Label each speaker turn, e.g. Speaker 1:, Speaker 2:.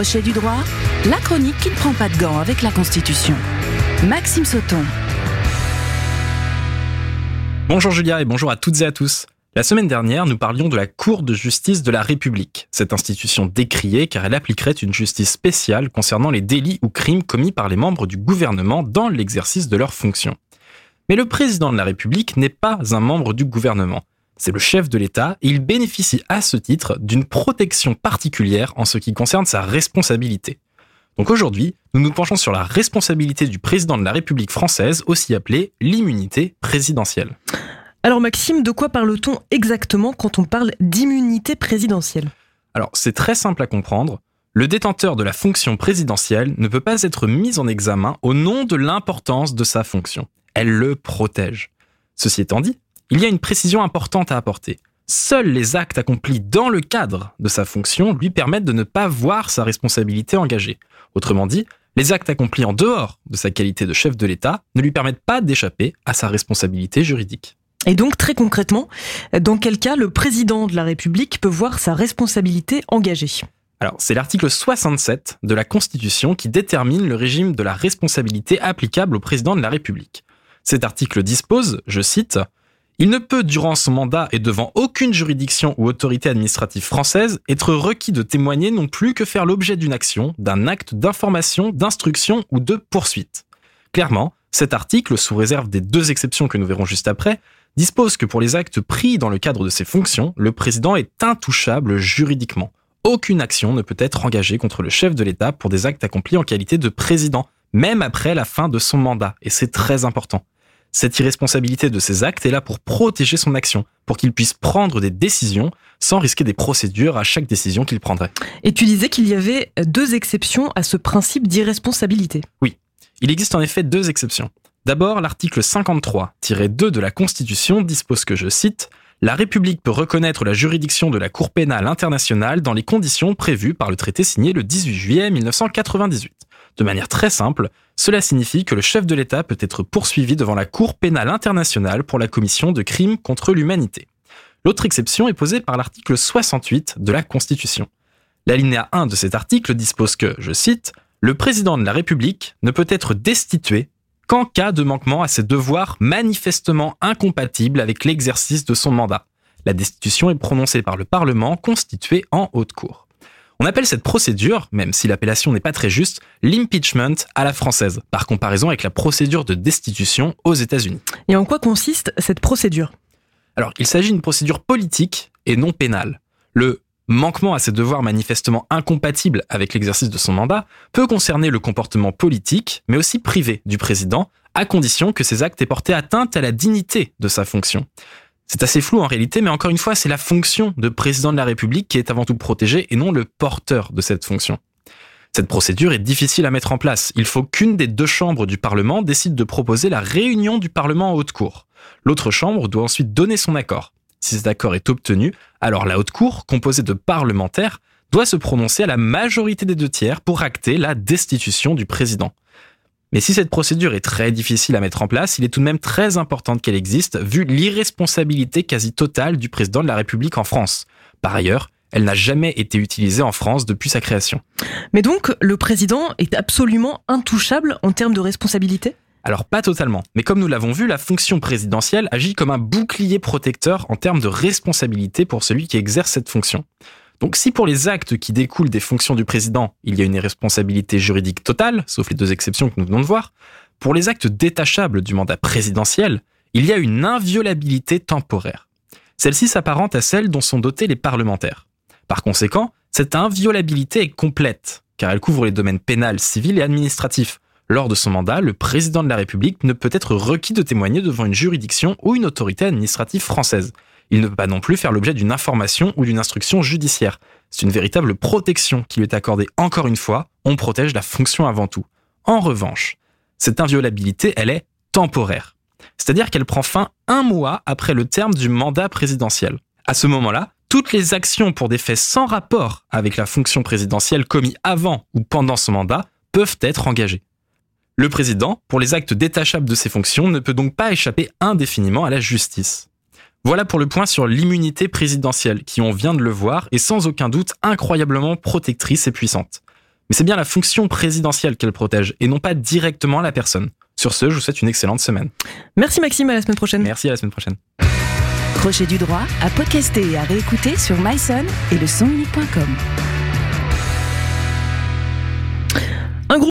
Speaker 1: Du droit, la chronique qui ne prend pas de gants avec la Constitution. Maxime Sauton.
Speaker 2: Bonjour Julia et bonjour à toutes et à tous. La semaine dernière, nous parlions de la Cour de justice de la République, cette institution décriée car elle appliquerait une justice spéciale concernant les délits ou crimes commis par les membres du gouvernement dans l'exercice de leurs fonctions. Mais le président de la République n'est pas un membre du gouvernement. C'est le chef de l'État et il bénéficie à ce titre d'une protection particulière en ce qui concerne sa responsabilité. Donc aujourd'hui, nous nous penchons sur la responsabilité du président de la République française, aussi appelée l'immunité présidentielle.
Speaker 3: Alors Maxime, de quoi parle-t-on exactement quand on parle d'immunité présidentielle?
Speaker 2: Alors c'est très simple à comprendre. Le détenteur de la fonction présidentielle ne peut pas être mis en examen au nom de l'importance de sa fonction. Elle le protège. Ceci étant dit, il y a une précision importante à apporter. Seuls les actes accomplis dans le cadre de sa fonction lui permettent de ne pas voir sa responsabilité engagée. Autrement dit, les actes accomplis en dehors de sa qualité de chef de l'État ne lui permettent pas d'échapper à sa responsabilité juridique.
Speaker 3: Et donc, très concrètement, dans quel cas le président de la République peut voir sa responsabilité engagée?
Speaker 2: Alors, c'est l'article 67 de la Constitution qui détermine le régime de la responsabilité applicable au président de la République. Cet article dispose, je cite, il ne peut, durant son mandat et devant aucune juridiction ou autorité administrative française, être requis de témoigner non plus que faire l'objet d'une action, d'un acte d'information, d'instruction ou de poursuite. Clairement, cet article, sous réserve des deux exceptions que nous verrons juste après, dispose que pour les actes pris dans le cadre de ses fonctions, le président est intouchable juridiquement. Aucune action ne peut être engagée contre le chef de l'État pour des actes accomplis en qualité de président, même après la fin de son mandat, et c'est très important. Cette irresponsabilité de ses actes est là pour protéger son action, pour qu'il puisse prendre des décisions sans risquer des procédures à chaque décision qu'il prendrait.
Speaker 3: Et tu disais qu'il y avait deux exceptions à ce principe d'irresponsabilité.
Speaker 2: Oui, il existe en effet deux exceptions. D'abord, l'article 53-2 de la Constitution dispose que, je cite, La République peut reconnaître la juridiction de la Cour pénale internationale dans les conditions prévues par le traité signé le 18 juillet 1998. De manière très simple, cela signifie que le chef de l'État peut être poursuivi devant la Cour pénale internationale pour la commission de crimes contre l'humanité. L'autre exception est posée par l'article 68 de la Constitution. L'alinéa 1 de cet article dispose que, je cite, le président de la République ne peut être destitué qu'en cas de manquement à ses devoirs manifestement incompatibles avec l'exercice de son mandat. La destitution est prononcée par le Parlement constitué en haute cour. On appelle cette procédure, même si l'appellation n'est pas très juste, l'impeachment à la française, par comparaison avec la procédure de destitution aux États-Unis.
Speaker 3: Et en quoi consiste cette procédure?
Speaker 2: Alors, il s'agit d'une procédure politique et non pénale. Le manquement à ses devoirs manifestement incompatibles avec l'exercice de son mandat peut concerner le comportement politique, mais aussi privé du président, à condition que ses actes aient porté atteinte à la dignité de sa fonction. C'est assez flou en réalité, mais encore une fois, c'est la fonction de président de la République qui est avant tout protégée et non le porteur de cette fonction. Cette procédure est difficile à mettre en place. Il faut qu'une des deux chambres du Parlement décide de proposer la réunion du Parlement en haute cour. L'autre chambre doit ensuite donner son accord. Si cet accord est obtenu, alors la haute cour, composée de parlementaires, doit se prononcer à la majorité des deux tiers pour acter la destitution du président. Mais si cette procédure est très difficile à mettre en place, il est tout de même très important qu'elle existe, vu l'irresponsabilité quasi totale du président de la République en France. Par ailleurs, elle n'a jamais été utilisée en France depuis sa création.
Speaker 3: Mais donc, le président est absolument intouchable en termes de responsabilité?
Speaker 2: Alors pas totalement, mais comme nous l'avons vu, la fonction présidentielle agit comme un bouclier protecteur en termes de responsabilité pour celui qui exerce cette fonction. Donc si pour les actes qui découlent des fonctions du président, il y a une irresponsabilité juridique totale, sauf les deux exceptions que nous venons de voir, pour les actes détachables du mandat présidentiel, il y a une inviolabilité temporaire. Celle-ci s'apparente à celle dont sont dotés les parlementaires. Par conséquent, cette inviolabilité est complète, car elle couvre les domaines pénal, civil et administratif, lors de son mandat, le président de la République ne peut être requis de témoigner devant une juridiction ou une autorité administrative française. Il ne peut pas non plus faire l'objet d'une information ou d'une instruction judiciaire. C'est une véritable protection qui lui est accordée encore une fois. On protège la fonction avant tout. En revanche, cette inviolabilité, elle est temporaire. C'est-à-dire qu'elle prend fin un mois après le terme du mandat présidentiel. À ce moment-là, toutes les actions pour des faits sans rapport avec la fonction présidentielle commis avant ou pendant son mandat peuvent être engagées. Le président, pour les actes détachables de ses fonctions, ne peut donc pas échapper indéfiniment à la justice. Voilà pour le point sur l'immunité présidentielle, qui on vient de le voir, est sans aucun doute incroyablement protectrice et puissante. Mais c'est bien la fonction présidentielle qu'elle protège et non pas directement la personne. Sur ce, je vous souhaite une excellente semaine.
Speaker 3: Merci Maxime, à la semaine prochaine.
Speaker 2: Merci, à la semaine prochaine.
Speaker 1: Crochet du droit à podcaster et à réécouter sur myson et le.